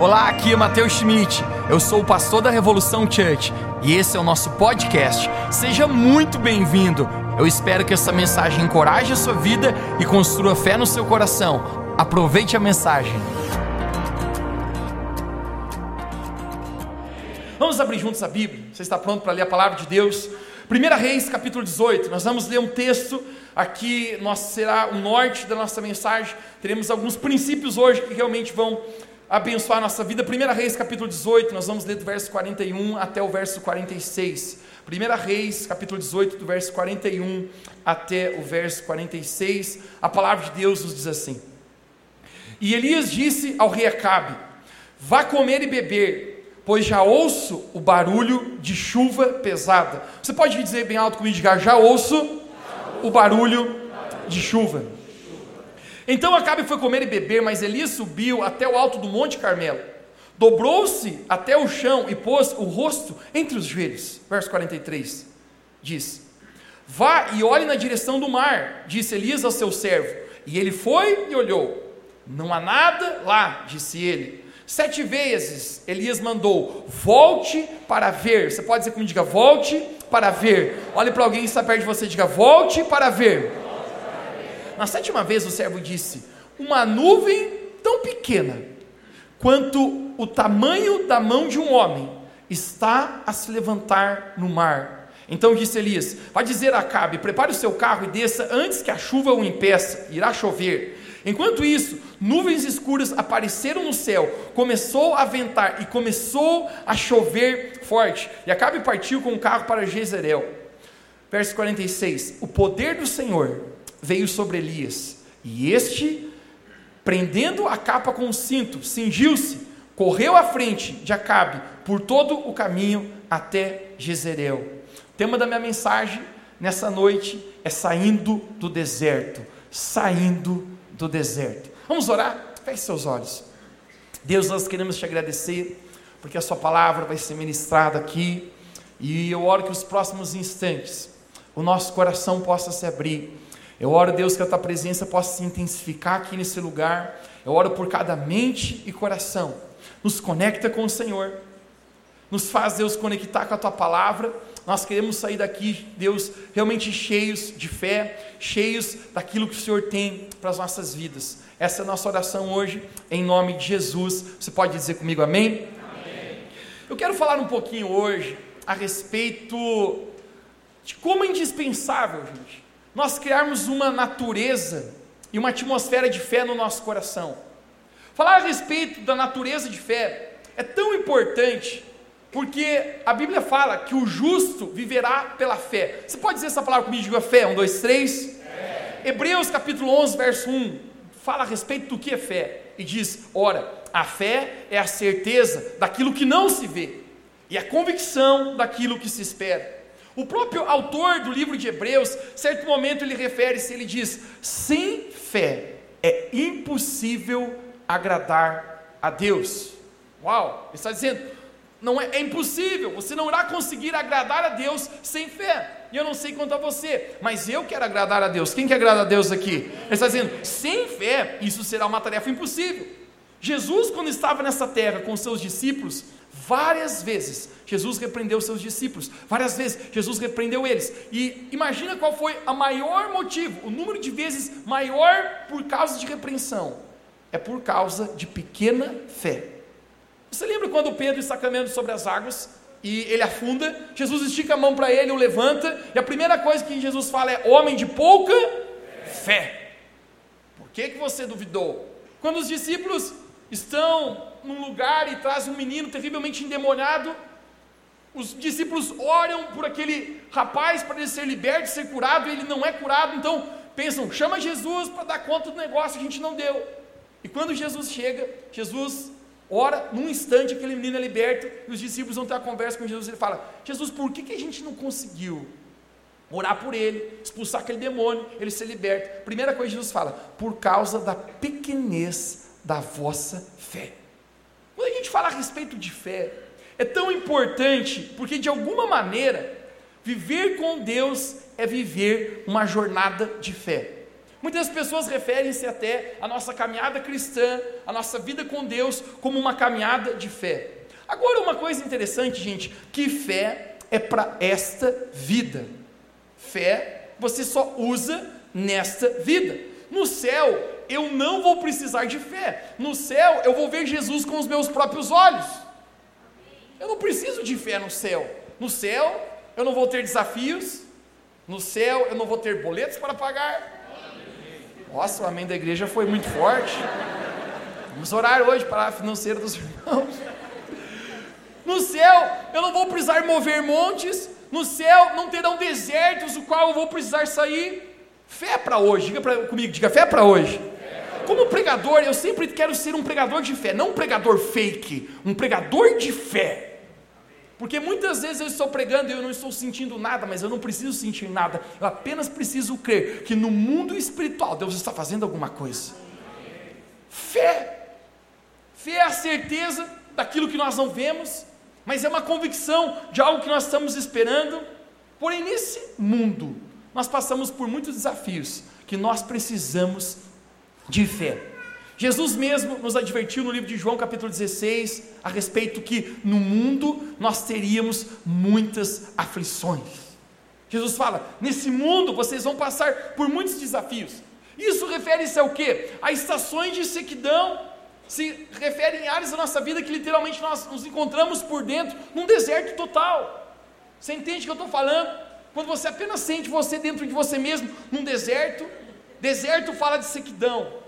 Olá, aqui é Matheus Schmidt. Eu sou o pastor da Revolução Church e esse é o nosso podcast. Seja muito bem-vindo. Eu espero que essa mensagem encoraje a sua vida e construa fé no seu coração. Aproveite a mensagem. Vamos abrir juntos a Bíblia. Você está pronto para ler a palavra de Deus? 1 Reis, capítulo 18. Nós vamos ler um texto aqui, nós, será o norte da nossa mensagem. Teremos alguns princípios hoje que realmente vão abençoar a nossa vida. 1 Reis, capítulo 18, nós vamos ler do verso 41 até o verso 46. 1 Reis, capítulo 18, do verso 41 até o verso 46. A palavra de Deus nos diz assim: E Elias disse ao rei Acabe: Vá comer e beber, pois já ouço o barulho de chuva pesada. Você pode dizer bem alto comigo, já ouço o barulho de chuva. Então Acabe foi comer e beber, mas Elias subiu até o alto do Monte Carmelo, dobrou-se até o chão e pôs o rosto entre os joelhos. Verso 43 diz: Vá e olhe na direção do mar, disse Elias ao seu servo. E ele foi e olhou. Não há nada lá, disse ele. Sete vezes Elias mandou: Volte para ver. Você pode dizer comigo, diga: Volte para ver. Olhe para alguém que está perto de você, diga: Volte para ver. Na sétima vez o servo disse: Uma nuvem tão pequena quanto o tamanho da mão de um homem está a se levantar no mar. Então disse Elias: Vai dizer a Acabe: Prepare o seu carro e desça antes que a chuva o impeça, irá chover. Enquanto isso, nuvens escuras apareceram no céu, começou a ventar e começou a chover forte. E Acabe partiu com o carro para Jezreel. Verso 46: O poder do Senhor veio sobre Elias, e este, prendendo a capa com o cinto, cingiu-se, correu à frente de Acabe por todo o caminho até Jezreel. O tema da minha mensagem nessa noite é saindo do deserto, saindo do deserto. Vamos orar? Feche seus olhos. Deus, nós queremos te agradecer porque a sua palavra vai ser ministrada aqui e eu oro que os próximos instantes o nosso coração possa se abrir eu oro, Deus, que a tua presença possa se intensificar aqui nesse lugar. Eu oro por cada mente e coração. Nos conecta com o Senhor. Nos faz, Deus, conectar com a tua palavra. Nós queremos sair daqui, Deus, realmente cheios de fé, cheios daquilo que o Senhor tem para as nossas vidas. Essa é a nossa oração hoje, em nome de Jesus. Você pode dizer comigo amém? amém. Eu quero falar um pouquinho hoje a respeito de como é indispensável, gente, nós criarmos uma natureza e uma atmosfera de fé no nosso coração. Falar a respeito da natureza de fé é tão importante, porque a Bíblia fala que o justo viverá pela fé. Você pode dizer essa palavra comigo? Diga fé. Um, dois, três. Fé. Hebreus capítulo 11, verso 1, fala a respeito do que é fé. E diz: Ora, a fé é a certeza daquilo que não se vê, e a convicção daquilo que se espera. O próprio autor do livro de Hebreus, certo momento ele refere-se, ele diz: sem fé é impossível agradar a Deus. Uau, ele está dizendo, não é, é impossível, você não irá conseguir agradar a Deus sem fé. E eu não sei quanto a você, mas eu quero agradar a Deus. Quem quer agradar a Deus aqui? Ele está dizendo, sem fé, isso será uma tarefa impossível. Jesus, quando estava nessa terra com seus discípulos, Várias vezes Jesus repreendeu seus discípulos, várias vezes Jesus repreendeu eles. E imagina qual foi a maior motivo, o número de vezes maior por causa de repreensão. É por causa de pequena fé. Você lembra quando Pedro está caminhando sobre as águas e ele afunda? Jesus estica a mão para ele, o levanta, e a primeira coisa que Jesus fala é: homem de pouca fé. Por que, que você duvidou? Quando os discípulos estão num lugar e traz um menino terrivelmente endemoniado. Os discípulos oram por aquele rapaz para ele ser liberto, ser curado, e ele não é curado, então pensam, chama Jesus para dar conta do negócio, a gente não deu. E quando Jesus chega, Jesus ora, num instante aquele menino é liberto, e os discípulos vão ter uma conversa com Jesus, ele fala, Jesus, por que, que a gente não conseguiu orar por ele, expulsar aquele demônio, ele ser liberto? Primeira coisa que Jesus fala, por causa da pequenez da vossa fé. Gente a respeito de fé, é tão importante porque, de alguma maneira, viver com Deus é viver uma jornada de fé. Muitas pessoas referem-se até à nossa caminhada cristã, a nossa vida com Deus, como uma caminhada de fé. Agora, uma coisa interessante, gente, que fé é para esta vida. Fé você só usa nesta vida. No céu, eu não vou precisar de fé. No céu, eu vou ver Jesus com os meus próprios olhos. Eu não preciso de fé no céu. No céu, eu não vou ter desafios. No céu, eu não vou ter boletos para pagar. Nossa, o amém da igreja foi muito forte. Vamos orar hoje para a financeira dos irmãos. No céu, eu não vou precisar mover montes. No céu, não terão desertos, o qual eu vou precisar sair. Fé para hoje, diga pra, comigo, diga fé para hoje. Como pregador, eu sempre quero ser um pregador de fé, não um pregador fake, um pregador de fé. Porque muitas vezes eu estou pregando e eu não estou sentindo nada, mas eu não preciso sentir nada, eu apenas preciso crer que no mundo espiritual Deus está fazendo alguma coisa. Fé. Fé é a certeza daquilo que nós não vemos, mas é uma convicção de algo que nós estamos esperando. Porém, nesse mundo, nós passamos por muitos desafios que nós precisamos de fé. Jesus mesmo nos advertiu no livro de João, capítulo 16, a respeito que no mundo nós teríamos muitas aflições. Jesus fala: nesse mundo vocês vão passar por muitos desafios. Isso refere-se ao quê? A estações de sequidão. Se refere em áreas da nossa vida que literalmente nós nos encontramos por dentro, num deserto total. Você entende o que eu estou falando? Quando você apenas sente você dentro de você mesmo, num deserto, deserto fala de sequidão,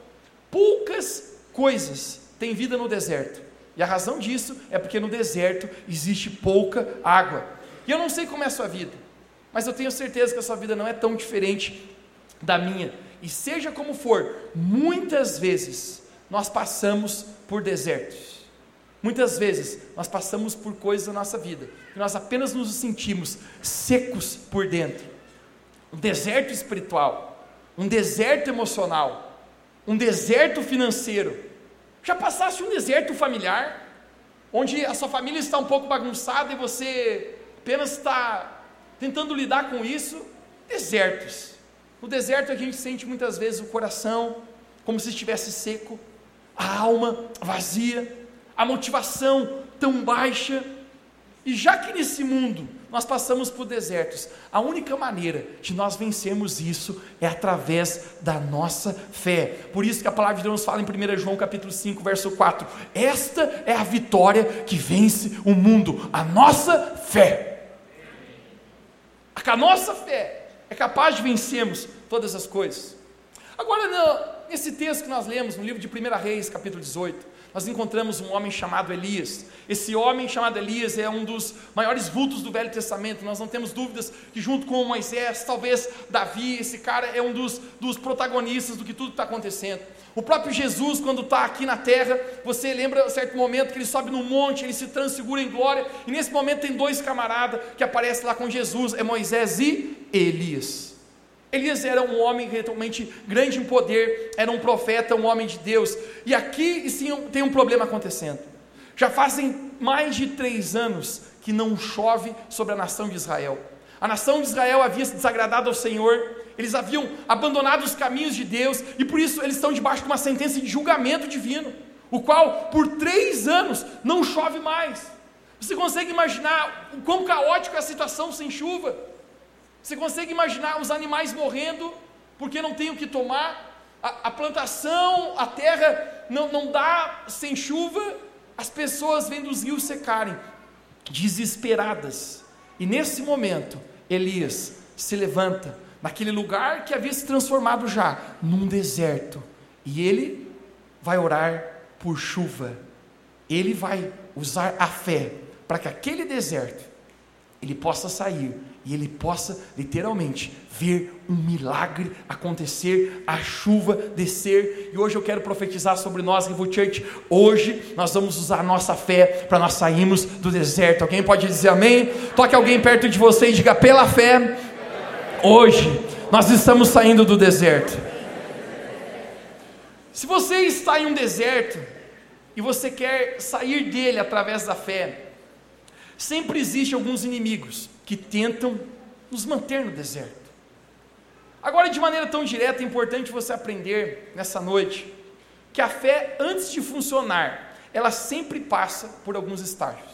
Poucas coisas têm vida no deserto. E a razão disso é porque no deserto existe pouca água. E eu não sei como é a sua vida, mas eu tenho certeza que a sua vida não é tão diferente da minha. E seja como for, muitas vezes nós passamos por desertos. Muitas vezes nós passamos por coisas na nossa vida que nós apenas nos sentimos secos por dentro. Um deserto espiritual, um deserto emocional, um deserto financeiro. Já passaste um deserto familiar, onde a sua família está um pouco bagunçada e você apenas está tentando lidar com isso? Desertos. No deserto a gente sente muitas vezes o coração como se estivesse seco, a alma vazia, a motivação tão baixa. E já que nesse mundo nós passamos por desertos. A única maneira de nós vencermos isso é através da nossa fé. Por isso que a palavra de Deus fala em 1 João capítulo 5, verso 4. Esta é a vitória que vence o mundo, a nossa fé. A nossa fé é capaz de vencermos todas as coisas. Agora, nesse texto que nós lemos no livro de 1 Reis, capítulo 18, nós encontramos um homem chamado Elias. Esse homem chamado Elias é um dos maiores vultos do Velho Testamento. Nós não temos dúvidas que, junto com Moisés, talvez Davi, esse cara é um dos, dos protagonistas do que tudo está acontecendo. O próprio Jesus, quando está aqui na terra, você lembra um certo momento que ele sobe no monte, ele se transfigura em glória, e nesse momento tem dois camaradas que aparecem lá com Jesus: é Moisés e Elias. Elias era um homem realmente grande em poder, era um profeta, um homem de Deus. E aqui sim tem um problema acontecendo. Já fazem mais de três anos que não chove sobre a nação de Israel. A nação de Israel havia se desagradado ao Senhor, eles haviam abandonado os caminhos de Deus, e por isso eles estão debaixo de uma sentença de julgamento divino, o qual por três anos não chove mais. Você consegue imaginar o quão caótica é a situação sem chuva? Você consegue imaginar os animais morrendo porque não tem o que tomar? A, a plantação, a terra não, não dá sem chuva, as pessoas vendo os rios secarem, desesperadas. E nesse momento, Elias se levanta naquele lugar que havia se transformado já num deserto, e ele vai orar por chuva. Ele vai usar a fé para que aquele deserto ele possa sair e ele possa literalmente ver um milagre acontecer, a chuva descer. E hoje eu quero profetizar sobre nós, Revo Church. Hoje nós vamos usar a nossa fé para nós sairmos do deserto. Alguém pode dizer amém? Toque alguém perto de você e diga: pela fé, hoje nós estamos saindo do deserto. Se você está em um deserto e você quer sair dele através da fé, sempre existe alguns inimigos que tentam nos manter no deserto. Agora, de maneira tão direta, é importante você aprender nessa noite que a fé, antes de funcionar, ela sempre passa por alguns estágios.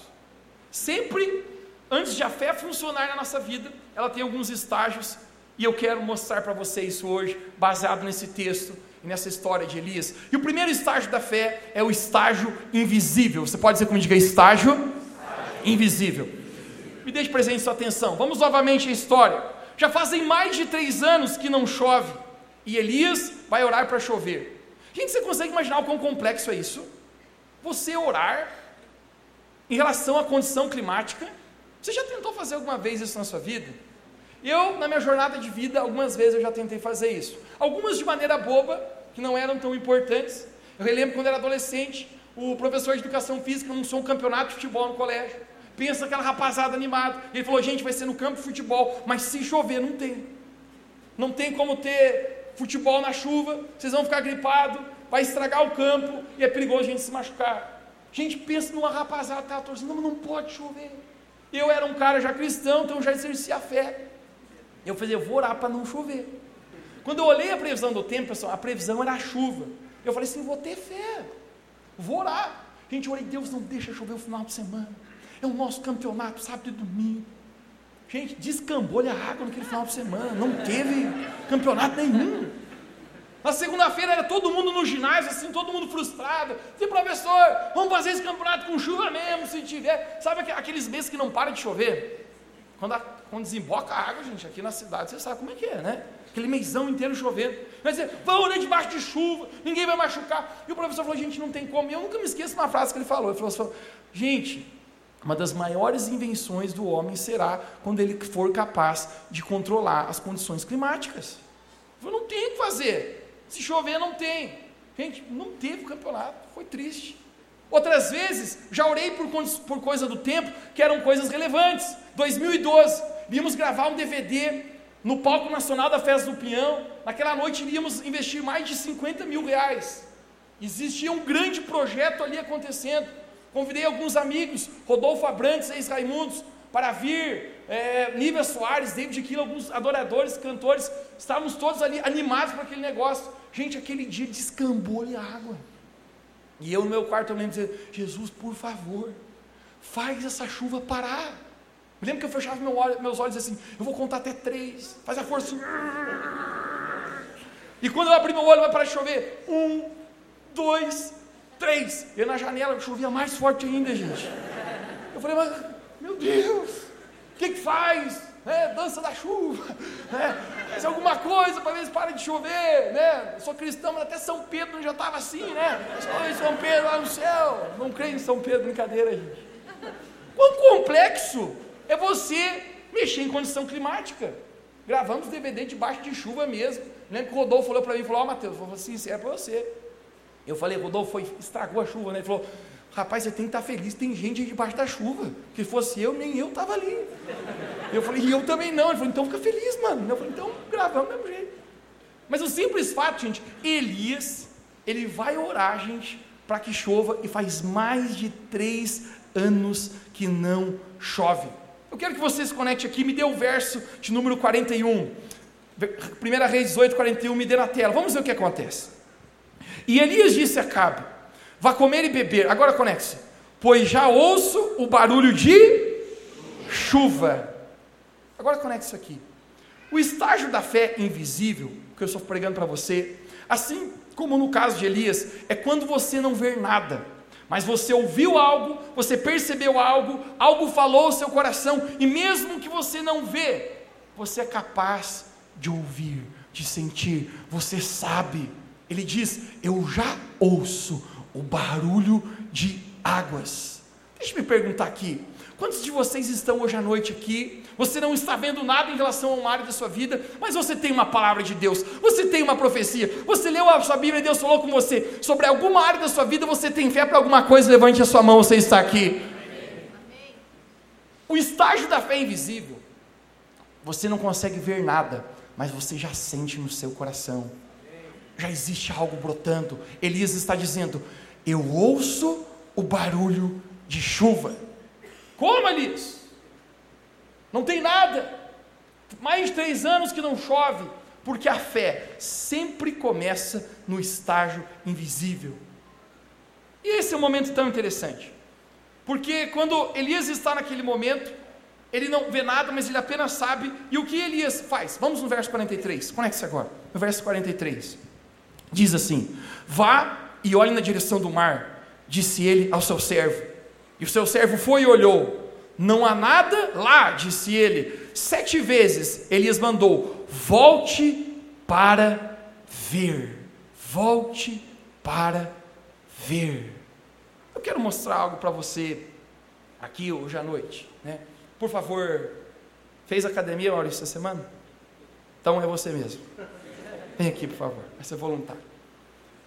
Sempre, antes de a fé funcionar na nossa vida, ela tem alguns estágios, e eu quero mostrar para você isso hoje, baseado nesse texto e nessa história de Elias. E o primeiro estágio da fé é o estágio invisível. Você pode dizer como diga estágio invisível. Me deixe presente sua atenção. Vamos novamente à história. Já fazem mais de três anos que não chove e Elias vai orar para chover. Gente, você consegue imaginar o quão complexo é isso? Você orar em relação à condição climática. Você já tentou fazer alguma vez isso na sua vida? Eu, na minha jornada de vida, algumas vezes eu já tentei fazer isso. Algumas de maneira boba, que não eram tão importantes. Eu relembro quando era adolescente, o professor de educação física anunciou um campeonato de futebol no colégio. Pensa aquela rapazada animada. Ele falou: gente, vai ser no campo de futebol, mas se chover, não tem. Não tem como ter futebol na chuva, vocês vão ficar gripados, vai estragar o campo e é perigoso a gente se machucar. Gente, pensa numa rapazada, tá torcendo, não, não pode chover. Eu era um cara já cristão, então já exercia a fé. Eu falei, eu vou orar para não chover. Quando eu olhei a previsão do tempo, pessoal, a previsão era a chuva. Eu falei assim, vou ter fé, vou orar. Gente, eu orei, Deus não deixa chover o final de semana. É o nosso campeonato, sábado e domingo. Gente, descambou-lhe a água naquele final de semana, não teve campeonato nenhum. Na segunda-feira era todo mundo no ginásio, assim, todo mundo frustrado. Disse, professor, vamos fazer esse campeonato com chuva mesmo, se tiver. Sabe aqueles meses que não para de chover? Quando, a, quando desemboca a água, gente, aqui na cidade, você sabe como é que é, né? Aquele meizão inteiro chovendo. Vai dizer, vamos orar debaixo de chuva, ninguém vai machucar. E o professor falou, gente, não tem como. E eu nunca me esqueço de uma frase que ele falou. Ele falou assim, gente, uma das maiores invenções do homem será quando ele for capaz de controlar as condições climáticas. Eu não tenho o que fazer. Se chover, não tem. Gente, não teve campeonato, foi triste. Outras vezes, já orei por, por coisa do tempo que eram coisas relevantes. 2012, vimos gravar um DVD no palco nacional da Festa do Pinhão. Naquela noite iríamos investir mais de 50 mil reais. Existia um grande projeto ali acontecendo. Convidei alguns amigos, Rodolfo Abrantes, ex-Raimundos, para vir, é, Nívia Soares, David Kilo, alguns adoradores, cantores, estávamos todos ali animados para aquele negócio. Gente, aquele dia descambou-lhe a água. E eu no meu quarto eu lembro dizer, Jesus, por favor, faz essa chuva parar. Me lembro que eu fechava meu olho, meus olhos assim, eu vou contar até três, faz a força. E quando eu abri meu olho, vai parar de chover. Um, dois, Três. E na janela chovia mais forte ainda, gente. Eu falei, mas, meu Deus, o que, que faz? É, dança da chuva, né? faz alguma coisa para ver se para de chover, né? Eu sou cristão, mas até São Pedro já estava assim, né? Sou São Pedro lá no céu. Não creio em São Pedro, brincadeira, gente. Quão complexo é você mexer em condição climática? Gravamos DVD debaixo de chuva mesmo. Lembra que o Rodolfo falou para mim, falou, ó oh, Matheus, assim, isso é para você. Eu falei, Rodolfo, foi, estragou a chuva, né? Ele falou, rapaz, você tem que estar feliz, tem gente debaixo da chuva. Se fosse eu, nem eu estava ali. Eu falei, e eu também não. Ele falou, então fica feliz, mano. Eu falei, então gravamos do mesmo jeito. Mas o simples fato, gente, Elias, ele vai orar, gente, para que chova, e faz mais de três anos que não chove. Eu quero que você se conecte aqui, me dê o verso de número 41. 1 Reis 18, 41, me dê na tela. Vamos ver o que acontece. E Elias disse a Cabe: Vá comer e beber. Agora conecte Pois já ouço o barulho de chuva. Agora conecte isso aqui. O estágio da fé invisível, que eu estou pregando para você, assim como no caso de Elias, é quando você não vê nada, mas você ouviu algo, você percebeu algo, algo falou ao seu coração, e mesmo que você não vê, você é capaz de ouvir, de sentir, você sabe ele diz: Eu já ouço o barulho de águas. Deixa eu me perguntar aqui: quantos de vocês estão hoje à noite aqui? Você não está vendo nada em relação a uma área da sua vida, mas você tem uma palavra de Deus, você tem uma profecia, você leu a sua Bíblia e Deus falou com você sobre alguma área da sua vida, você tem fé para alguma coisa, levante a sua mão, você está aqui. O estágio da fé invisível, você não consegue ver nada, mas você já sente no seu coração já existe algo brotando. Elias está dizendo: Eu ouço o barulho de chuva. Como, Elias? Não tem nada. Mais de três anos que não chove. Porque a fé sempre começa no estágio invisível. E esse é um momento tão interessante. Porque quando Elias está naquele momento, ele não vê nada, mas ele apenas sabe. E o que Elias faz? Vamos no verso 43. Conecte-se agora. No verso 43. Diz assim: Vá e olhe na direção do mar, disse ele ao seu servo. E o seu servo foi e olhou. Não há nada lá, disse ele. Sete vezes Elias mandou: Volte para ver. Volte para ver. Eu quero mostrar algo para você aqui hoje à noite. Né? Por favor, fez academia, Maurício, essa semana? Então é você mesmo. Vem aqui, por favor, vai ser voluntário.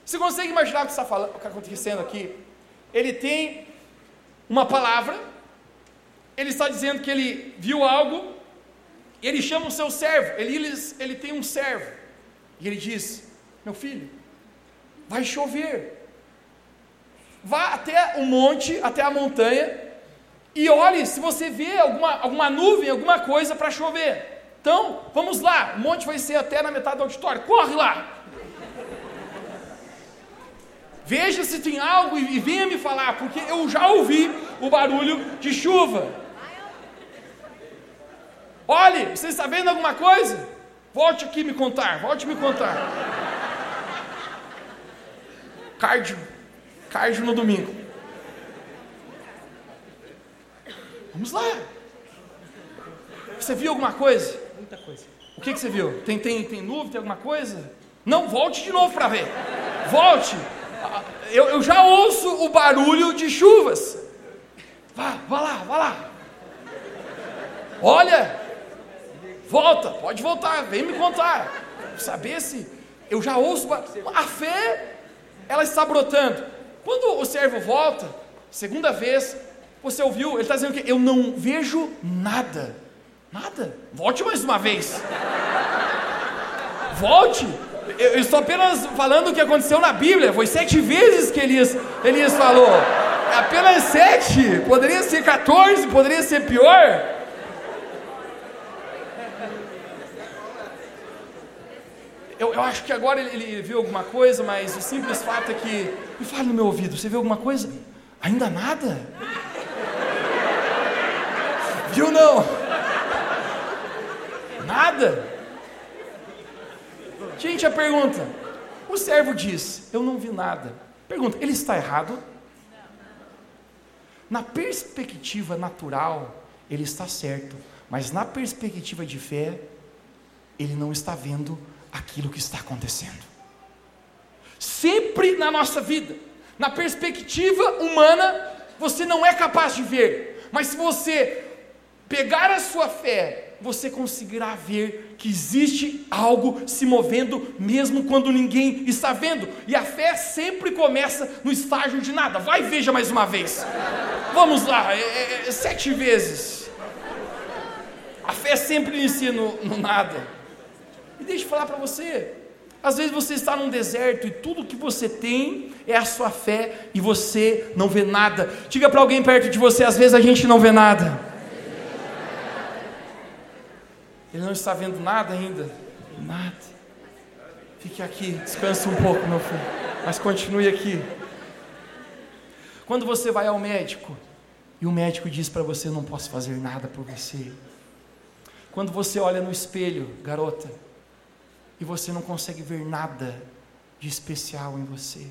Você consegue imaginar o que está, falando, o que está acontecendo aqui? Ele tem uma palavra, ele está dizendo que ele viu algo, e ele chama o seu servo, ele, ele, ele tem um servo, e ele diz: Meu filho, vai chover, vá até o monte, até a montanha, e olhe se você vê alguma, alguma nuvem, alguma coisa para chover. Então, vamos lá, o monte vai ser até na metade do auditório, corre lá. Veja se tem algo e venha me falar, porque eu já ouvi o barulho de chuva. Olhe, você está vendo alguma coisa? Volte aqui me contar, volte me contar. Cardio Cardio no domingo. Vamos lá. Você viu alguma coisa? Muita coisa. O que, que você viu? Tem, tem, tem nuvem, tem alguma coisa? Não, volte de novo para ver. Volte. Eu, eu já ouço o barulho de chuvas. Vá, vá lá, vá lá. Olha, volta, pode voltar, vem me contar. Saber se eu já ouço. A fé, ela está brotando. Quando o servo volta, segunda vez, você ouviu, ele está dizendo que eu não vejo nada. Nada. Volte mais uma vez. Volte. Eu, estou apenas falando o que aconteceu na Bíblia. Foi sete vezes que Elias, Elias falou. Apenas sete. Poderia ser 14, poderia ser pior. Eu, eu, acho que agora ele, ele, viu alguma coisa, mas o simples fato é que. Me fale no meu ouvido, você viu alguma coisa? Ainda nada? Viu não? Nada? Gente, a pergunta: o servo diz, eu não vi nada. Pergunta, ele está errado? Na perspectiva natural, ele está certo, mas na perspectiva de fé, ele não está vendo aquilo que está acontecendo. Sempre na nossa vida, na perspectiva humana, você não é capaz de ver, mas se você pegar a sua fé, você conseguirá ver que existe algo se movendo, mesmo quando ninguém está vendo. E a fé sempre começa no estágio de nada. Vai, veja mais uma vez. Vamos lá, é, é, é sete vezes. A fé sempre inicia no, no nada. E deixa eu falar para você. Às vezes você está num deserto e tudo que você tem é a sua fé e você não vê nada. Diga para alguém perto de você, às vezes a gente não vê nada. Ele não está vendo nada ainda. Nada. Fique aqui, descanse um pouco, meu filho. Mas continue aqui. Quando você vai ao médico e o médico diz para você: Não posso fazer nada por você. Quando você olha no espelho, garota, e você não consegue ver nada de especial em você.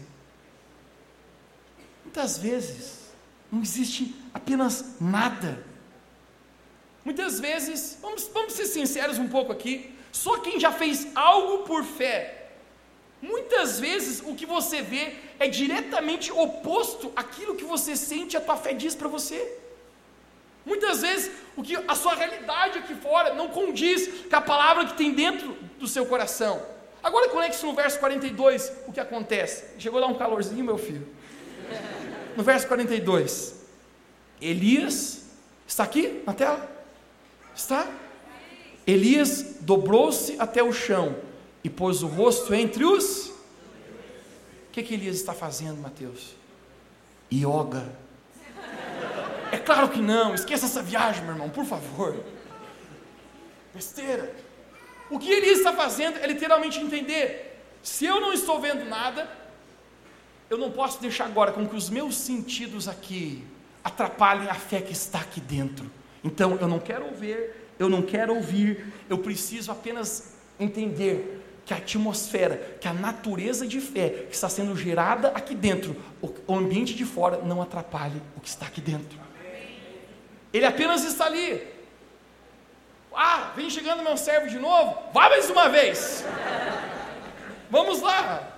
Muitas vezes não existe apenas nada. Muitas vezes, vamos, vamos ser sinceros um pouco aqui, só quem já fez algo por fé, muitas vezes o que você vê é diretamente oposto àquilo que você sente, a tua fé diz para você. Muitas vezes o que a sua realidade aqui fora não condiz com a palavra que tem dentro do seu coração. Agora conecte-se no verso 42, o que acontece. Chegou a dar um calorzinho, meu filho. No verso 42. Elias está aqui na tela? Está? Elias dobrou-se até o chão e pôs o rosto entre os. O que, que Elias está fazendo, Mateus? Yoga é claro que não, esqueça essa viagem, meu irmão, por favor. Besteira. O que Elias está fazendo é literalmente entender: se eu não estou vendo nada, eu não posso deixar agora com que os meus sentidos aqui atrapalhem a fé que está aqui dentro. Então eu não quero ver, eu não quero ouvir, eu preciso apenas entender que a atmosfera, que a natureza de fé que está sendo gerada aqui dentro, o ambiente de fora não atrapalhe o que está aqui dentro. Ele apenas está ali. Ah, vem chegando meu servo de novo. Vá mais uma vez. Vamos lá.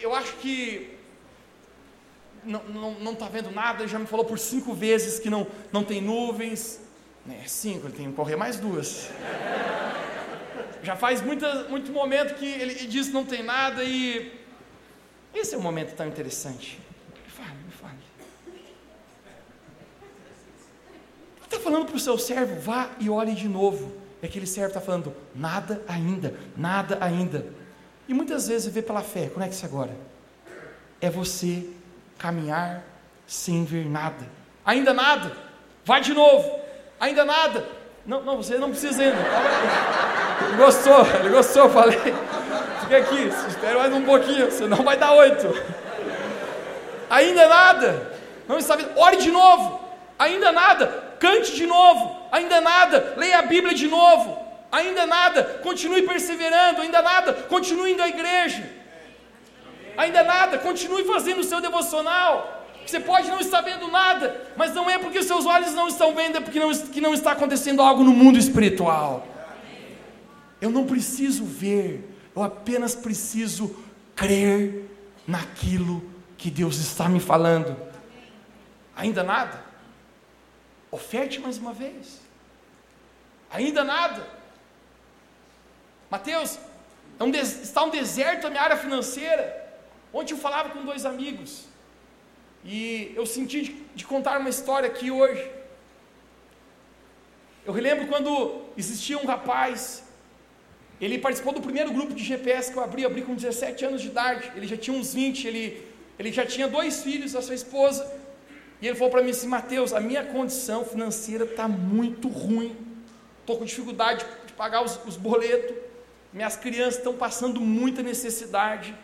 Eu acho que não está tá vendo nada, ele já me falou por cinco vezes que não, não tem nuvens. É cinco, ele tem que correr mais duas. Já faz muita, muito momento que ele diz que não tem nada e. Esse é um momento tão interessante. Me fale, me fale. Ele está falando para o seu servo, vá e olhe de novo. E aquele servo está falando, nada ainda, nada ainda. E muitas vezes vê pela fé, conecte-se agora. É você caminhar sem ver nada. Ainda nada. Vai de novo. Ainda nada. Não, não, você não precisa ainda. Ele gostou, ele gostou, falei. Fica aqui, espera mais um pouquinho, senão vai dar oito. Ainda nada. Não está vendo? Ore de novo. Ainda nada. Cante de novo. Ainda nada. Leia a Bíblia de novo. Ainda nada. Continue perseverando. Ainda nada. Continue indo à igreja. Ainda nada. Continue fazendo o seu devocional. Você pode não estar vendo nada, mas não é porque os seus olhos não estão vendo, é porque não, que não está acontecendo algo no mundo espiritual. Eu não preciso ver, eu apenas preciso crer naquilo que Deus está me falando. Ainda nada? Oferte mais uma vez. Ainda nada? Mateus, é um está um deserto na minha área financeira. Ontem eu falava com dois amigos. E eu senti de, de contar uma história aqui hoje. Eu relembro quando existia um rapaz ele participou do primeiro grupo de GPS que eu abri, eu abri com 17 anos de idade. Ele já tinha uns 20, ele, ele já tinha dois filhos, a sua esposa. E ele falou para mim assim: Mateus, a minha condição financeira está muito ruim. Estou com dificuldade de pagar os, os boletos. Minhas crianças estão passando muita necessidade.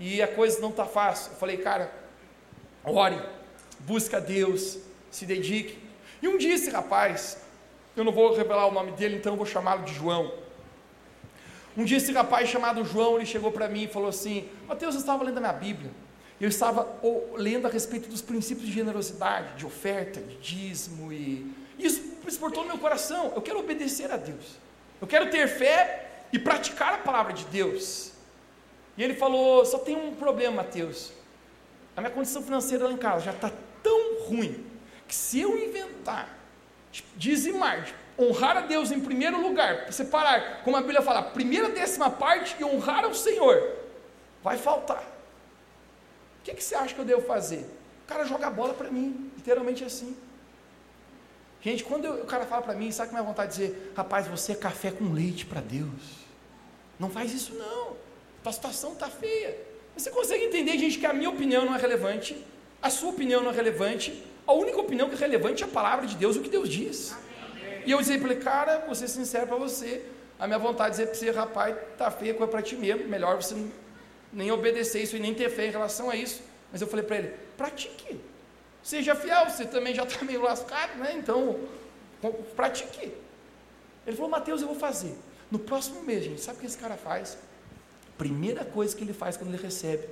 E a coisa não está fácil. Eu falei, cara, ore, busca a Deus, se dedique. E um dia esse rapaz, eu não vou revelar o nome dele, então eu vou chamá-lo de João. Um dia esse rapaz chamado João, ele chegou para mim e falou assim, Mateus, eu estava lendo a minha Bíblia, eu estava lendo a respeito dos princípios de generosidade, de oferta, de dízimo, e isso exportou meu coração, eu quero obedecer a Deus, eu quero ter fé e praticar a palavra de Deus, e ele falou, só tem um problema Mateus, a minha condição financeira lá em casa já está tão ruim, que se eu inventar, dizimar, honrar a Deus em primeiro lugar, separar, como a Bíblia fala, primeira décima parte e honrar ao Senhor, vai faltar. O que, que você acha que eu devo fazer? O cara joga a bola para mim, literalmente assim. Gente, quando eu, o cara fala para mim, sabe que minha vontade de dizer, rapaz, você é café com leite para Deus. Não faz isso não. A situação está feia. Você consegue entender, gente, que a minha opinião não é relevante, a sua opinião não é relevante, a única opinião que é relevante é a palavra de Deus, o que Deus diz. E eu disse para ele, cara, vou ser sincero para você, a minha vontade de dizer para você, rapaz, tá feia coisa para ti mesmo, melhor você nem obedecer isso e nem ter fé em relação a isso. Mas eu falei para ele, pratique, seja fiel, você também já está meio lascado, né? Então, pratique. Ele falou, Mateus, eu vou fazer. No próximo mês, gente, sabe o que esse cara faz? Primeira coisa que ele faz quando ele recebe,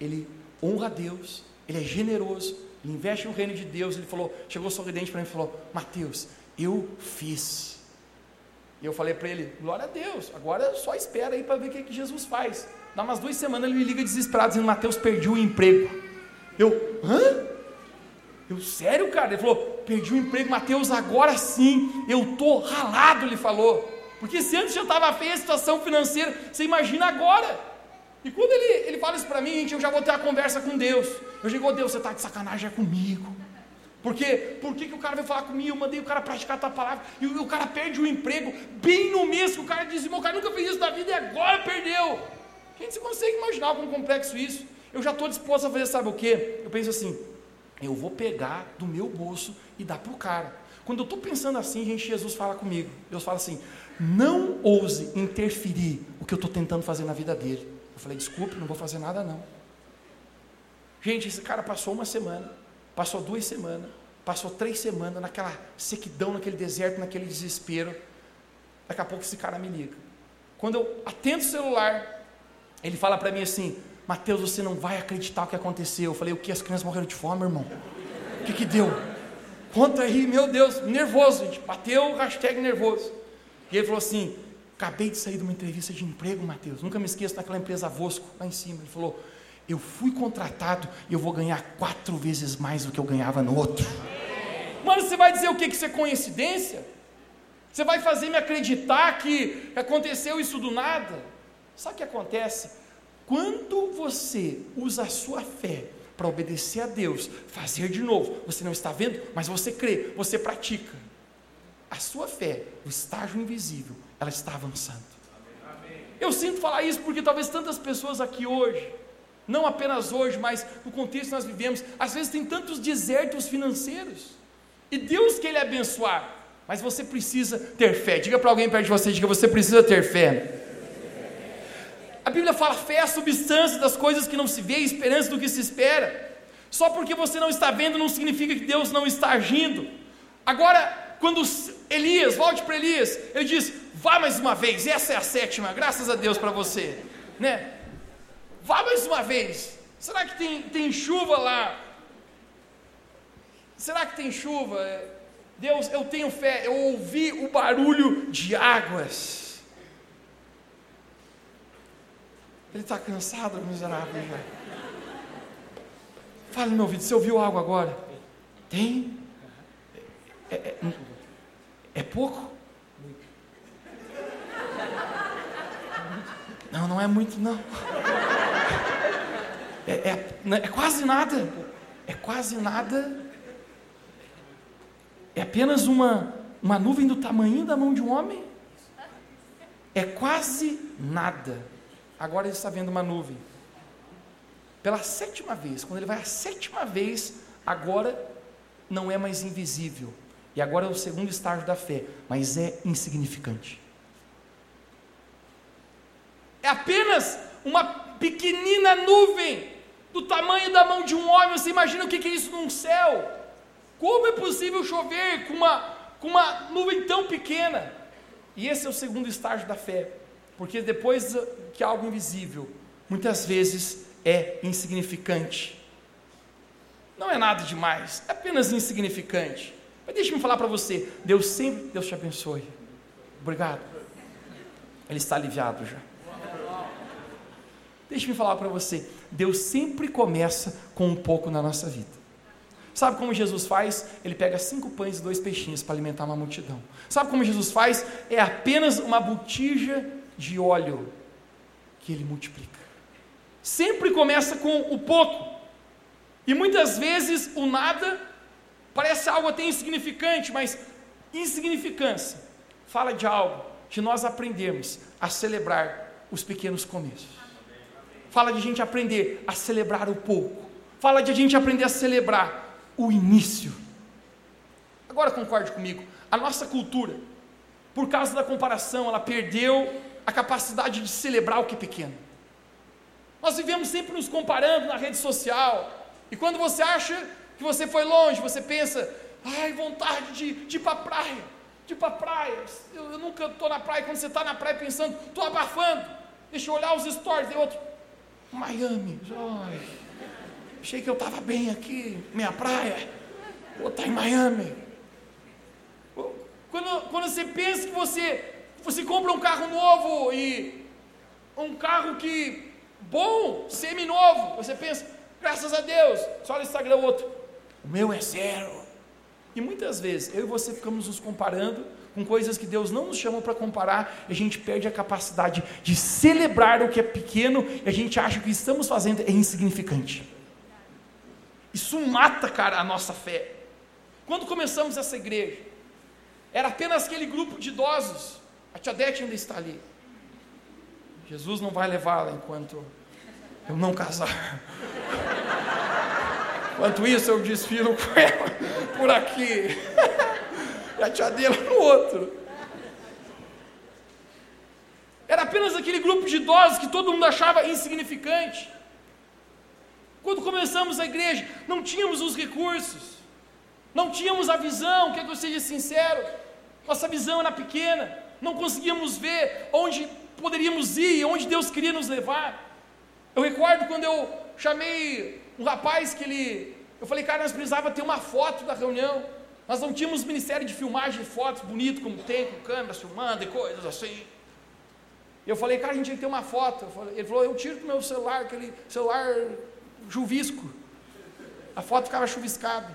ele honra a Deus, ele é generoso, ele investe no reino de Deus. Ele falou, chegou sorridente para mim e falou: Mateus, eu fiz. E eu falei para ele: glória a Deus, agora só espera aí para ver o que, que Jesus faz. Dá umas duas semanas ele me liga desesperado, dizendo: Mateus, perdi o emprego. Eu, hã? Eu, sério, cara? Ele falou: perdi o emprego, Mateus, agora sim, eu tô ralado, ele falou. Porque se antes já estava feia a situação financeira, você imagina agora. E quando ele, ele fala isso para mim, gente, eu já vou ter a conversa com Deus. Eu digo, oh, Deus, você está de sacanagem é comigo. Porque por que, que o cara veio falar comigo? Eu mandei o cara praticar a tua palavra. E o, o cara perde o emprego bem no mês que o cara dizimou. O cara nunca fez isso na vida e agora perdeu. Gente, você consegue imaginar algum complexo isso? Eu já estou disposto a fazer, sabe o que? Eu penso assim: eu vou pegar do meu bolso e dar para o cara. Quando eu estou pensando assim, gente, Jesus fala comigo. Deus fala assim: não ouse interferir o que eu estou tentando fazer na vida dele. Eu falei, desculpe, não vou fazer nada não. Gente, esse cara passou uma semana, passou duas semanas, passou três semanas naquela sequidão, naquele deserto, naquele desespero. Daqui a pouco esse cara me liga. Quando eu atendo o celular, ele fala para mim assim: Mateus, você não vai acreditar o que aconteceu. Eu falei: O que? As crianças morreram de fome, irmão? O que que deu? Conta aí, meu Deus, nervoso, gente. Bateu hashtag nervoso. E ele falou assim: Acabei de sair de uma entrevista de emprego, Mateus. Nunca me esqueço daquela empresa Vosco, lá em cima. Ele falou: Eu fui contratado e eu vou ganhar quatro vezes mais do que eu ganhava no outro. Mano, você vai dizer o que? Que isso é coincidência? Você vai fazer me acreditar que aconteceu isso do nada? Sabe o que acontece? Quando você usa a sua fé para obedecer a Deus, fazer de novo, você não está vendo, mas você crê, você pratica. A sua fé, o estágio invisível, ela está avançando. Eu sinto falar isso porque talvez tantas pessoas aqui hoje, não apenas hoje, mas no contexto que nós vivemos, às vezes tem tantos desertos financeiros. E Deus quer lhe abençoar, mas você precisa ter fé. Diga para alguém perto de você, diga, você precisa ter fé. A Bíblia fala fé é a substância das coisas que não se vê, esperança do que se espera. Só porque você não está vendo não significa que Deus não está agindo. Agora, quando Elias, volte para Elias, ele diz: vá mais uma vez, essa é a sétima, graças a Deus para você, né? Vá mais uma vez. Será que tem, tem chuva lá? Será que tem chuva? Deus, eu tenho fé, eu ouvi o barulho de águas. Ele está cansado, miserável já. Fala no meu ouvido, você ouviu algo agora? Tem? É, é, é pouco? Não, não é muito não. É, é, é, quase nada. É quase nada. É apenas uma, uma nuvem do tamanho da mão de um homem. É quase nada. Agora ele está vendo uma nuvem. Pela sétima vez, quando ele vai a sétima vez, agora não é mais invisível. E agora é o segundo estágio da fé, mas é insignificante. É apenas uma pequenina nuvem do tamanho da mão de um homem. Você imagina o que é isso num céu? Como é possível chover com uma, com uma nuvem tão pequena? E esse é o segundo estágio da fé. Porque depois que algo invisível, muitas vezes é insignificante. Não é nada demais, é apenas insignificante. Mas deixe-me falar para você, Deus sempre, Deus te abençoe. Obrigado. Ele está aliviado já. Deixe-me falar para você, Deus sempre começa com um pouco na nossa vida. Sabe como Jesus faz? Ele pega cinco pães e dois peixinhos para alimentar uma multidão. Sabe como Jesus faz? É apenas uma botija de óleo que ele multiplica. Sempre começa com o pouco. E muitas vezes o nada parece algo até insignificante, mas insignificância fala de algo de nós aprendermos a celebrar os pequenos começos. Fala de a gente aprender a celebrar o pouco. Fala de a gente aprender a celebrar o início. Agora concorde comigo, a nossa cultura, por causa da comparação, ela perdeu a capacidade de celebrar o que é pequeno. Nós vivemos sempre nos comparando na rede social, e quando você acha que você foi longe, você pensa, ai, vontade de, de ir para a praia, de ir para a praia. Eu, eu nunca estou na praia, quando você está na praia pensando, estou abafando, deixa eu olhar os stories, e outro, Miami, ai, achei que eu estava bem aqui, minha praia, vou estar tá em Miami. Quando, quando você pensa que você você compra um carro novo e um carro que bom, semi-novo. Você pensa, graças a Deus. Só no Instagram o outro. Meu é zero. E muitas vezes eu e você ficamos nos comparando com coisas que Deus não nos chamou para comparar, e a gente perde a capacidade de celebrar o que é pequeno, e a gente acha que o que estamos fazendo é insignificante. Isso mata, cara, a nossa fé. Quando começamos essa igreja, era apenas aquele grupo de idosos a tia Dete ainda está ali. Jesus não vai levá-la enquanto eu não casar. Enquanto isso, eu desfilo com ela por aqui. e a tia dele no outro. Era apenas aquele grupo de idosos que todo mundo achava insignificante. Quando começamos a igreja, não tínhamos os recursos, não tínhamos a visão, quer que eu seja sincero, nossa visão era pequena, não conseguíamos ver onde poderíamos ir, onde Deus queria nos levar. Eu recordo quando eu chamei um rapaz que ele. Eu falei, cara, nós precisávamos ter uma foto da reunião. Nós não tínhamos ministério de filmagem de fotos bonito como tem, com câmeras filmando e coisas assim. Eu falei, cara, a gente tinha que ter uma foto. Ele falou, eu tiro do meu celular, aquele celular chuvisco. A foto ficava chuviscada.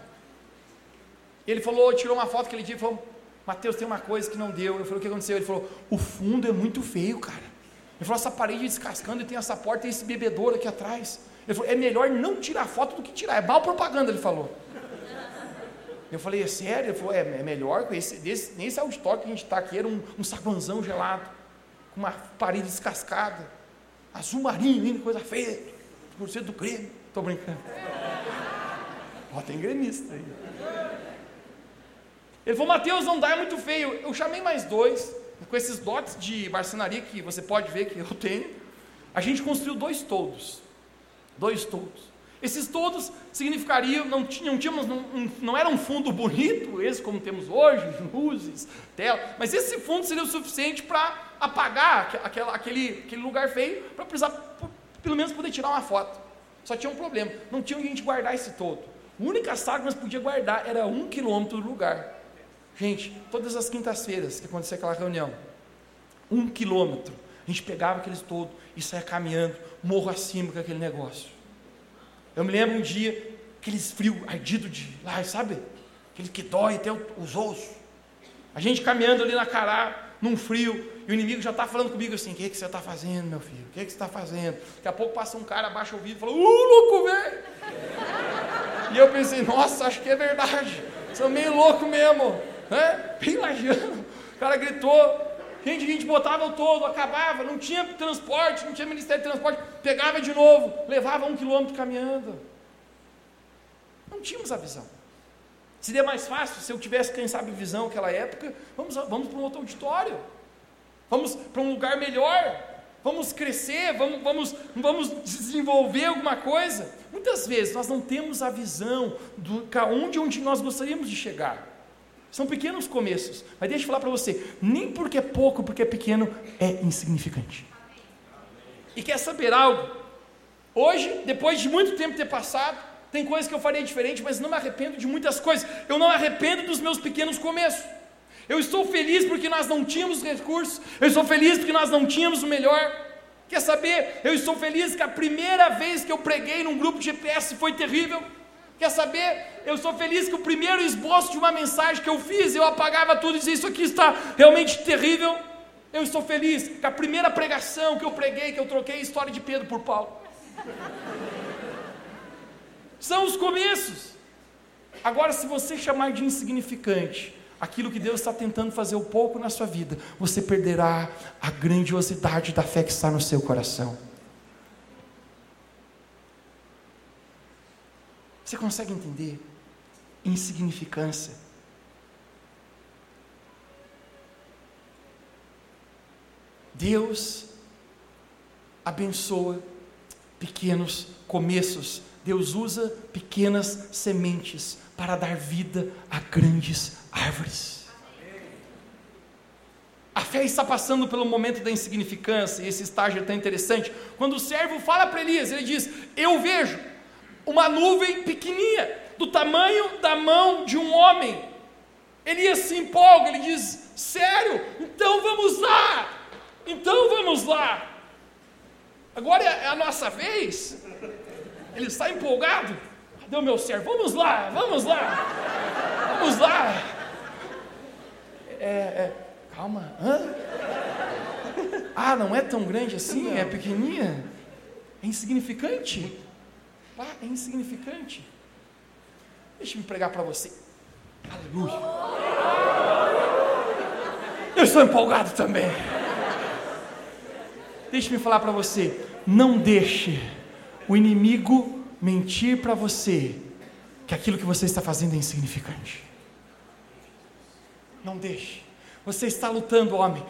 Ele falou, tirou uma foto aquele dia e falou, Mateus, tem uma coisa que não deu. Eu falei, o que aconteceu? Ele falou, o fundo é muito feio, cara. Ele falou, essa parede descascando e tem essa porta e esse bebedouro aqui atrás. Ele falou, é melhor não tirar foto do que tirar. É mal propaganda, ele falou. Eu falei, é sério? Ele falou, é, é melhor, esse, desse, nesse auditório que a gente está aqui, era um, um gelado, com uma parede descascada, azul marinho, coisa feia, por ser do Grêmio. Estou brincando. Ó, tem gremista aí. Ele falou, Mateus, não dá, é muito feio. Eu chamei mais dois, com esses dotes de marcenaria que você pode ver que eu tenho. A gente construiu dois toldos. Dois toldos. Esses todos significariam, não, não tínhamos, não, não era um fundo bonito, esse como temos hoje, luzes, tela, mas esse fundo seria o suficiente para apagar aquela, aquele, aquele lugar feio, para precisar, pelo menos, poder tirar uma foto. Só tinha um problema, não tinha onde a gente guardar esse todo. A única sala que nós podíamos guardar era um quilômetro do lugar. Gente, todas as quintas-feiras que acontecia aquela reunião, um quilômetro, a gente pegava aqueles todo e saia caminhando, morro acima com aquele negócio. Eu me lembro um dia, aqueles frios ardido de lá, sabe? Aquele que dói até os ossos. A gente caminhando ali na cará, num frio, e o inimigo já está falando comigo assim: o que, que você está fazendo, meu filho? O que, que você está fazendo? Daqui a pouco passa um cara, abaixa o vidro e fala: Uh, louco, velho! E eu pensei: Nossa, acho que é verdade. Sou meio louco mesmo, né? Bem lajeando. O cara gritou, Gente, a gente botava o todo, acabava, não tinha transporte, não tinha ministério de transporte, pegava de novo, levava um quilômetro caminhando. Não tínhamos a visão. Seria mais fácil se eu tivesse, quem sabe, visão naquela época. Vamos, vamos para um outro auditório, vamos para um lugar melhor, vamos crescer, vamos, vamos, vamos desenvolver alguma coisa. Muitas vezes nós não temos a visão do onde, onde nós gostaríamos de chegar. São pequenos começos. Mas deixa eu falar para você: nem porque é pouco, porque é pequeno, é insignificante. E quer saber algo? Hoje, depois de muito tempo ter passado, tem coisas que eu faria diferente, mas não me arrependo de muitas coisas. Eu não me arrependo dos meus pequenos começos. Eu estou feliz porque nós não tínhamos recursos. Eu estou feliz porque nós não tínhamos o melhor. Quer saber? Eu estou feliz que a primeira vez que eu preguei num grupo de GPS foi terrível. Quer saber? Eu sou feliz que o primeiro esboço de uma mensagem que eu fiz, eu apagava tudo e dizia: Isso aqui está realmente terrível. Eu estou feliz que a primeira pregação que eu preguei, que eu troquei a história de Pedro por Paulo. São os começos. Agora, se você chamar de insignificante aquilo que Deus está tentando fazer um pouco na sua vida, você perderá a grandiosidade da fé que está no seu coração. Você consegue entender? Insignificância. Deus abençoa pequenos começos. Deus usa pequenas sementes para dar vida a grandes árvores. A fé está passando pelo momento da insignificância, e esse estágio é tão interessante. Quando o servo fala para Elias, ele diz: Eu vejo uma nuvem pequenininha, do tamanho da mão de um homem. Elias se empolga, ele diz: Sério? Então vamos lá! Então vamos lá! Agora é a nossa vez. Ele está empolgado. Cadê o meu servo? Vamos lá, vamos lá, vamos lá. É, é, calma, hã? Ah, não é tão grande assim? É pequenininha? É insignificante? Ah, é insignificante. Deixa-me pregar para você. Aleluia. Eu estou empolgado também. Deixe-me falar para você. Não deixe o inimigo mentir para você que aquilo que você está fazendo é insignificante. Não deixe. Você está lutando, homem,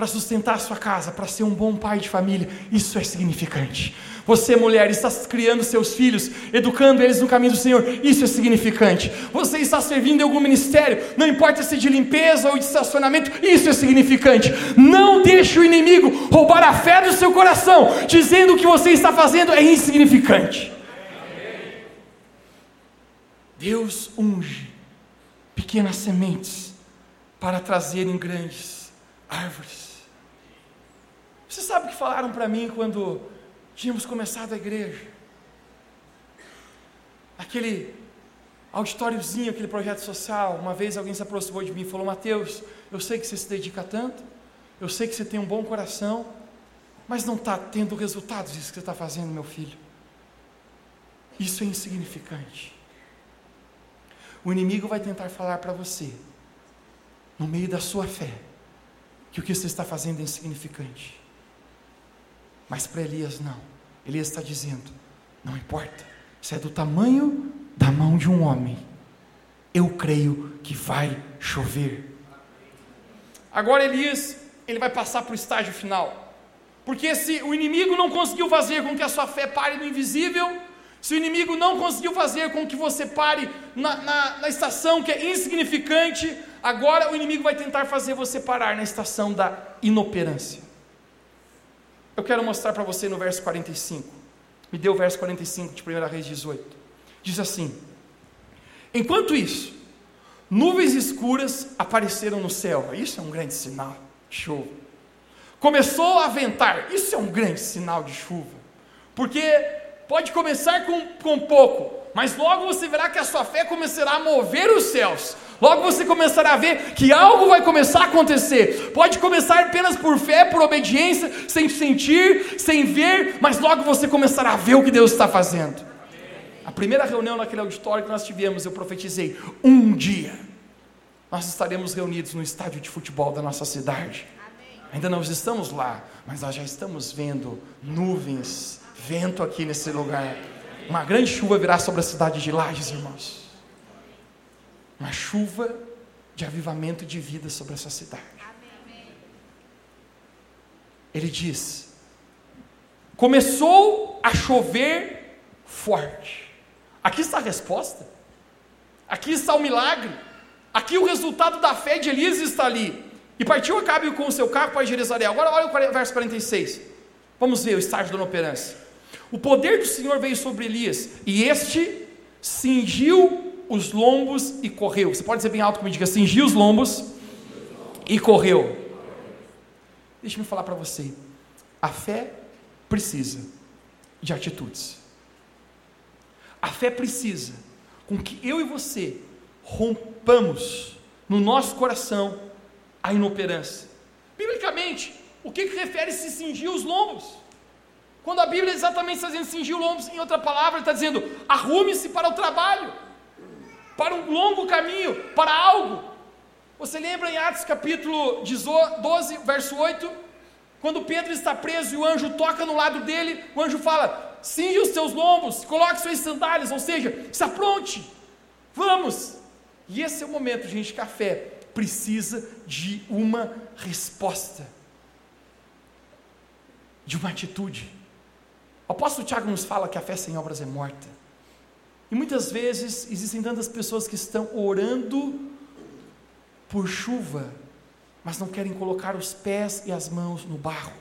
para sustentar a sua casa, para ser um bom pai de família. Isso é significante. Você, mulher, está criando seus filhos, educando eles no caminho do Senhor. Isso é significante. Você está servindo em algum ministério, não importa se de limpeza ou de estacionamento. Isso é significante. Não deixe o inimigo roubar a fé do seu coração, dizendo que você está fazendo é insignificante. Deus unge pequenas sementes para trazerem grandes árvores. Você sabe o que falaram para mim quando tínhamos começado a igreja. Aquele auditóriozinho, aquele projeto social, uma vez alguém se aproximou de mim e falou: Mateus, eu sei que você se dedica tanto, eu sei que você tem um bom coração, mas não está tendo resultados isso que você está fazendo, meu filho. Isso é insignificante. O inimigo vai tentar falar para você, no meio da sua fé, que o que você está fazendo é insignificante. Mas para Elias não. Elias está dizendo: não importa, se é do tamanho da mão de um homem, eu creio que vai chover. Agora Elias, ele vai passar para o estágio final. Porque se o inimigo não conseguiu fazer com que a sua fé pare no invisível, se o inimigo não conseguiu fazer com que você pare na, na, na, estação que é insignificante, agora o inimigo vai tentar fazer você parar na estação da inoperância. Eu quero mostrar para você no verso 45. Me deu o verso 45 de 1 Reis 18. Diz assim: Enquanto isso, nuvens escuras apareceram no céu. Isso é um grande sinal de chuva. Começou a ventar. Isso é um grande sinal de chuva. Porque pode começar com, com pouco, mas logo você verá que a sua fé começará a mover os céus. Logo você começará a ver que algo vai começar a acontecer. Pode começar apenas por fé, por obediência, sem sentir, sem ver, mas logo você começará a ver o que Deus está fazendo. A primeira reunião naquele auditório que nós tivemos, eu profetizei: um dia nós estaremos reunidos no estádio de futebol da nossa cidade. Ainda não estamos lá, mas nós já estamos vendo nuvens, vento aqui nesse lugar. Uma grande chuva virá sobre a cidade de Lages, irmãos. Uma chuva de avivamento de vida sobre essa cidade. Ele diz: começou a chover forte. Aqui está a resposta. Aqui está o milagre. Aqui o resultado da fé de Elias está ali. E partiu Acabe com o seu carro para Jerusalém. Agora olha o verso 46. Vamos ver o estágio da inoperância. O poder do Senhor veio sobre Elias, e este cingiu os lombos e correu. Você pode dizer bem alto como diga: cingiu os lombos e correu. Deixa-me falar para você. A fé precisa de atitudes. A fé precisa com que eu e você rompamos no nosso coração a inoperância. Biblicamente, o que, que refere-se cingir os lombos? Quando a Bíblia exatamente está dizendo cingir o lombo, em outra palavra, está dizendo arrume-se para o trabalho, para um longo caminho, para algo. Você lembra em Atos capítulo 12, verso 8? Quando Pedro está preso e o anjo toca no lado dele, o anjo fala: cinge os seus lombos, coloque suas sandálias, ou seja, se apronte, vamos. E esse é o momento, gente, que a fé precisa de uma resposta, de uma atitude. O apóstolo Tiago nos fala que a fé sem obras é morta. E muitas vezes existem tantas pessoas que estão orando por chuva, mas não querem colocar os pés e as mãos no barro.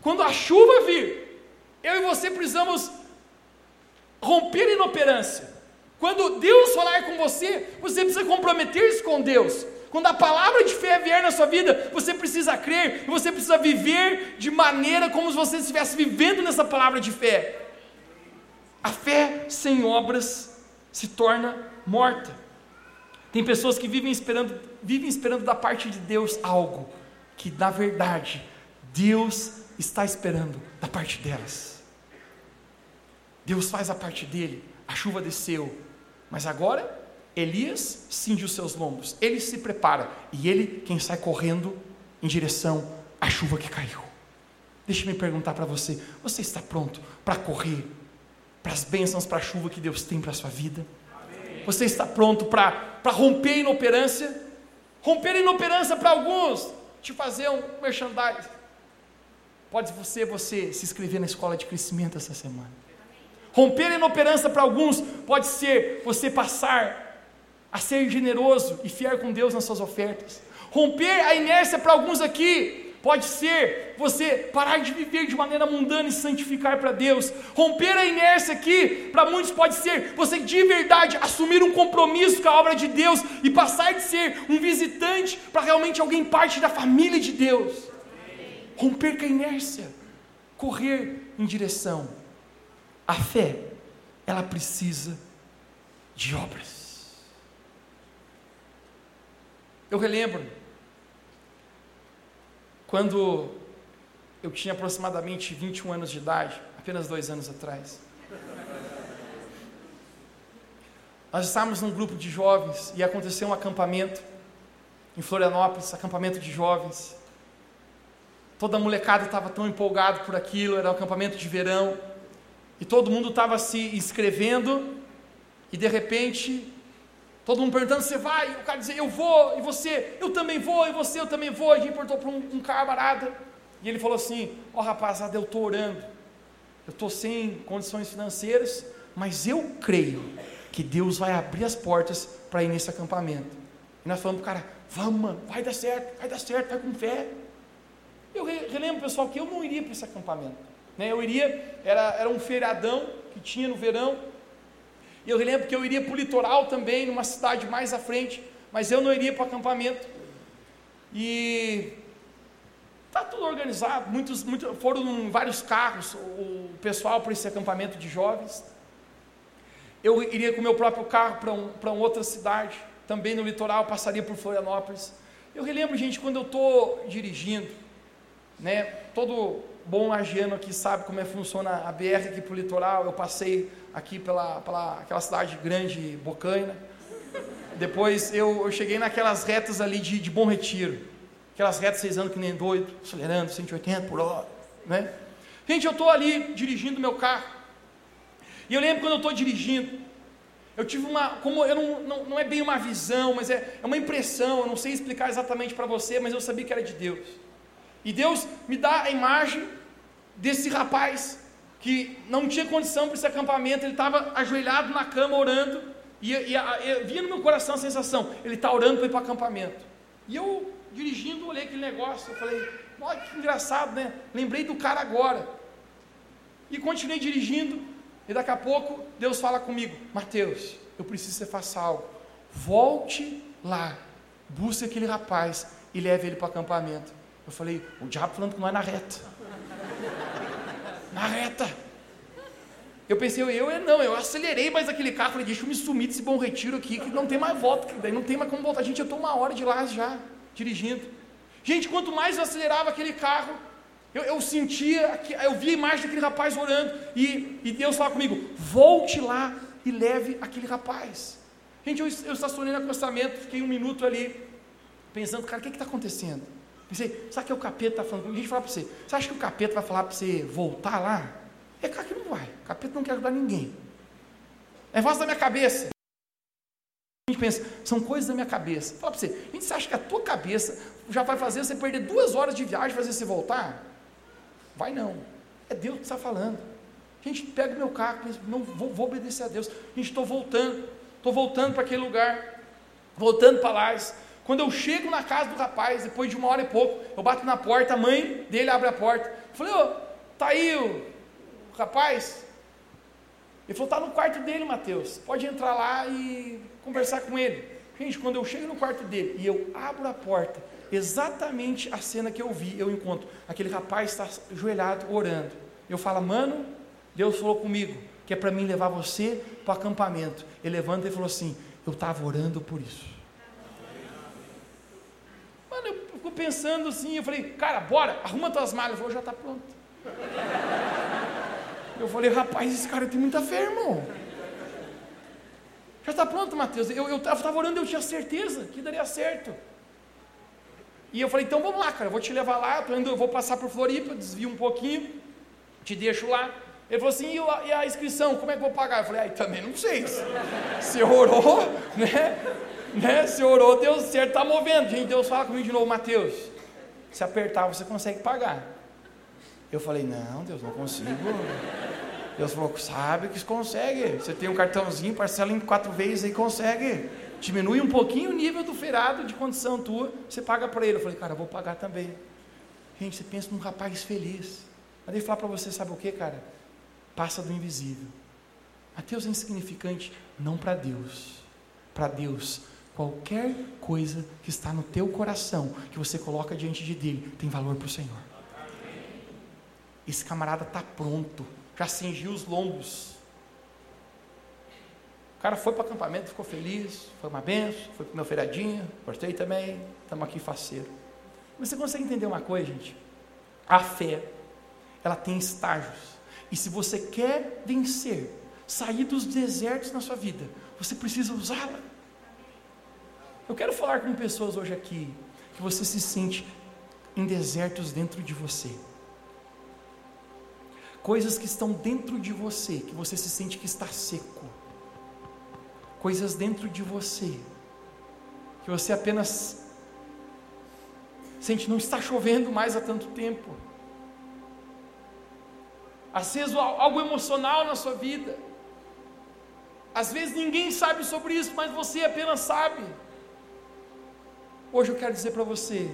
Quando a chuva vir, eu e você precisamos romper inoperância. Quando Deus falar com você, você precisa comprometer-se com Deus. Quando a palavra de fé vier na sua vida, você precisa crer você precisa viver de maneira como se você estivesse vivendo nessa palavra de fé. A fé sem obras se torna morta. Tem pessoas que vivem esperando, vivem esperando da parte de Deus algo que na verdade Deus está esperando da parte delas. Deus faz a parte dele, a chuva desceu, mas agora Elias cinge os seus lombos, ele se prepara e ele quem sai correndo em direção à chuva que caiu. Deixe-me perguntar para você: você está pronto para correr para as bênçãos, para a chuva que Deus tem para a sua vida? Você está pronto para romper a inoperância? Romper a inoperância para alguns, te fazer um merchandising. Pode você, você se inscrever na escola de crescimento essa semana. Romper a inoperância para alguns pode ser você passar a ser generoso e fiel com Deus nas suas ofertas. Romper a inércia para alguns aqui Pode ser você parar de viver de maneira mundana e santificar para Deus. Romper a inércia aqui, para muitos pode ser você de verdade assumir um compromisso com a obra de Deus e passar de ser um visitante para realmente alguém parte da família de Deus. Romper com a inércia, correr em direção. A fé, ela precisa de obras. Eu relembro quando eu tinha aproximadamente 21 anos de idade, apenas dois anos atrás. Nós estávamos num grupo de jovens e aconteceu um acampamento em Florianópolis, acampamento de jovens. Toda a molecada estava tão empolgado por aquilo, era um acampamento de verão. E todo mundo estava se inscrevendo e de repente Todo mundo perguntando, você vai? O cara dizia, eu vou, e você? Eu também vou, e você? Eu também vou. A gente perguntou para um, um camarada, e ele falou assim, ó oh, rapaziada, eu estou orando, eu estou sem condições financeiras, mas eu creio que Deus vai abrir as portas para ir nesse acampamento. E nós falamos para o cara, vamos mano, vai dar certo, vai dar certo, vai com fé. Eu relembro, pessoal, que eu não iria para esse acampamento. Né? Eu iria, era, era um feriadão que tinha no verão, e eu lembro que eu iria para o litoral também, numa cidade mais à frente, mas eu não iria para o acampamento. E está tudo organizado, muitos, muitos, foram vários carros, o pessoal para esse acampamento de jovens. Eu iria com o meu próprio carro para um, outra cidade, também no litoral, passaria por Florianópolis. Eu relembro, gente, quando eu estou dirigindo, né, todo bom lagiano aqui sabe como é que funciona a BR aqui para o litoral, eu passei aqui pela, pela aquela cidade grande, Bocaina. Depois eu, eu cheguei naquelas retas ali de, de Bom Retiro. Aquelas retas seis anos que nem doido, acelerando 180 por hora. Né? Gente, eu estou ali dirigindo meu carro. E eu lembro quando eu estou dirigindo, eu tive uma, como eu não, não, não é bem uma visão, mas é, é uma impressão, eu não sei explicar exatamente para você, mas eu sabia que era de Deus. E Deus me dá a imagem desse rapaz que não tinha condição para esse acampamento, ele estava ajoelhado na cama orando, e, e, e via no meu coração a sensação, ele está orando para ir para o acampamento. E eu, dirigindo, olhei aquele negócio, eu falei, olha que engraçado, né? Lembrei do cara agora. E continuei dirigindo, e daqui a pouco Deus fala comigo, Mateus, eu preciso que você faça algo. Volte lá, busque aquele rapaz e leve ele para o acampamento. Eu falei, o diabo falando que não é na reta na reta. Eu pensei, eu, eu não, eu acelerei mais aquele carro, falei, deixa eu me sumir desse bom retiro aqui, que não tem mais volta, que daí não tem mais como voltar. Gente, eu estou uma hora de lá já, dirigindo. Gente, quanto mais eu acelerava aquele carro, eu, eu sentia, eu via a imagem daquele rapaz orando, e, e Deus falava comigo, volte lá e leve aquele rapaz. Gente, eu, eu estacionei no acostamento, fiquei um minuto ali, pensando, cara, o que está acontecendo? Pensei, sabe que o capeta está falando comigo? A gente fala para você, você acha que o capeta vai falar para você voltar lá? É claro que não vai. O capeta não quer ajudar ninguém. É voz da minha cabeça. A gente pensa, são coisas da minha cabeça. Fala para você, a gente acha que a tua cabeça já vai fazer você perder duas horas de viagem fazer você voltar? Vai não. É Deus que está falando. A gente pega o meu carro, pensa, não vou, vou obedecer a Deus. A gente estou voltando, estou voltando para aquele lugar, voltando para lá. Quando eu chego na casa do rapaz, depois de uma hora e pouco, eu bato na porta, a mãe dele abre a porta. Eu falei, ô, tá aí o, o rapaz? Ele falou, tá no quarto dele, Mateus. Pode entrar lá e conversar com ele. Gente, quando eu chego no quarto dele e eu abro a porta, exatamente a cena que eu vi, eu encontro. Aquele rapaz está ajoelhado, orando. Eu falo, mano, Deus falou comigo, que é para mim levar você para o acampamento. Ele levanta e falou assim: Eu estava orando por isso. Pensando assim, eu falei, cara, bora, arruma tuas malas. Ele falou, já está pronto. Eu falei, rapaz, esse cara tem muita fé, irmão. Já está pronto, Mateus. Eu estava orando, eu tinha certeza que daria certo. E eu falei, então vamos lá, cara, eu vou te levar lá, eu, indo, eu vou passar por Floripa, desvio um pouquinho, te deixo lá. Ele falou assim: e a, e a inscrição, como é que eu vou pagar? Eu falei: aí também não sei. Você orou, né? Né? Você orou, Deus certo, está movendo. Gente, Deus fala comigo de novo, Mateus. Se apertar, você consegue pagar. Eu falei: não, Deus, não consigo. Deus falou: sabe que consegue. Você tem um cartãozinho, parcela em quatro vezes aí, consegue. Diminui um pouquinho o nível do ferado de condição tua, você paga para ele. Eu falei: cara, eu vou pagar também. Gente, você pensa num rapaz feliz. Mas ele falar para você: sabe o que, cara? Passa do invisível. Mateus é insignificante, não para Deus. Para Deus, qualquer coisa que está no teu coração, que você coloca diante de Dele, tem valor para o Senhor. Esse camarada está pronto já cingiu os lombos. O cara foi para o acampamento, ficou feliz, foi uma benção, foi para meu feiradinho, gostei também, estamos aqui faceiro. Mas você consegue entender uma coisa, gente? A fé, ela tem estágios. E se você quer vencer, sair dos desertos na sua vida, você precisa usá-la. Eu quero falar com pessoas hoje aqui que você se sente em desertos dentro de você. Coisas que estão dentro de você, que você se sente que está seco, coisas dentro de você, que você apenas sente não está chovendo mais há tanto tempo, aceso algo emocional na sua vida, às vezes ninguém sabe sobre isso, mas você apenas sabe. Hoje eu quero dizer para você,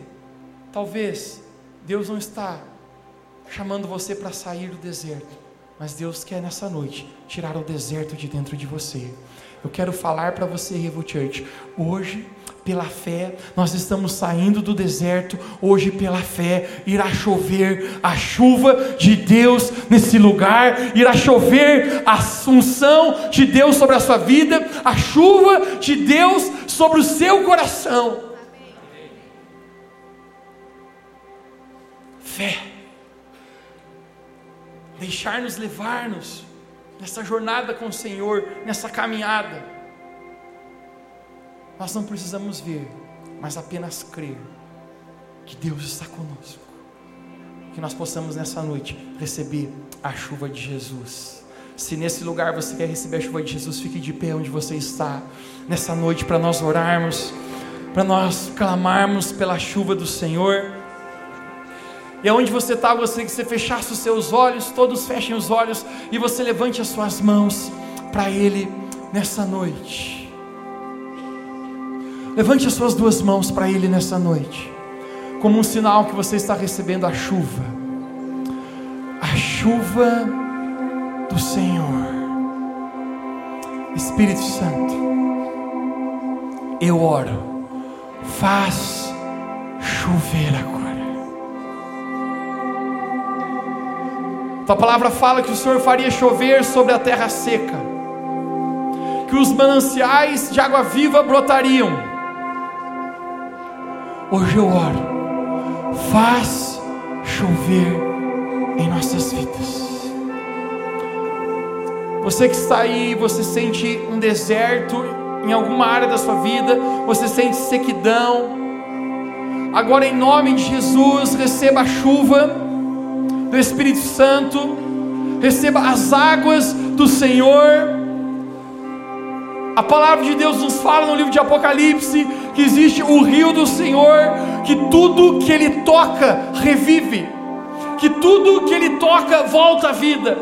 talvez Deus não está chamando você para sair do deserto. Mas Deus quer nessa noite tirar o deserto de dentro de você. Eu quero falar para você, Revo Church, hoje, pela fé, nós estamos saindo do deserto. Hoje, pela fé, irá chover a chuva de Deus nesse lugar, irá chover a unção de Deus sobre a sua vida, a chuva de Deus sobre o seu coração. Fé deixar-nos levar-nos nessa jornada com o Senhor, nessa caminhada. Nós não precisamos ver, mas apenas crer que Deus está conosco. Que nós possamos nessa noite receber a chuva de Jesus. Se nesse lugar você quer receber a chuva de Jesus, fique de pé onde você está, nessa noite, para nós orarmos, para nós clamarmos pela chuva do Senhor. E aonde você está, gostaria que você fechasse os seus olhos, todos fechem os olhos e você levante as suas mãos para Ele nessa noite. Levante as suas duas mãos para Ele nessa noite, como um sinal que você está recebendo a chuva, a chuva do Senhor. Espírito Santo, eu oro, faz chover agora. Tua palavra fala que o Senhor faria chover sobre a terra seca, que os mananciais de água viva brotariam. Hoje eu oro, faz chover em nossas vidas. Você que está aí, você sente um deserto em alguma área da sua vida, você sente sequidão. Agora, em nome de Jesus, receba a chuva do Espírito Santo, receba as águas do Senhor. A palavra de Deus nos fala no livro de Apocalipse que existe o rio do Senhor, que tudo que ele toca revive, que tudo que ele toca volta à vida.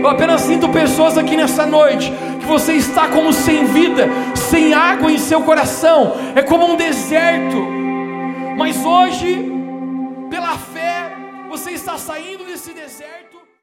Eu apenas sinto pessoas aqui nessa noite que você está como sem vida, sem água em seu coração, é como um deserto. Mas hoje, pela fé, você está saindo desse deserto.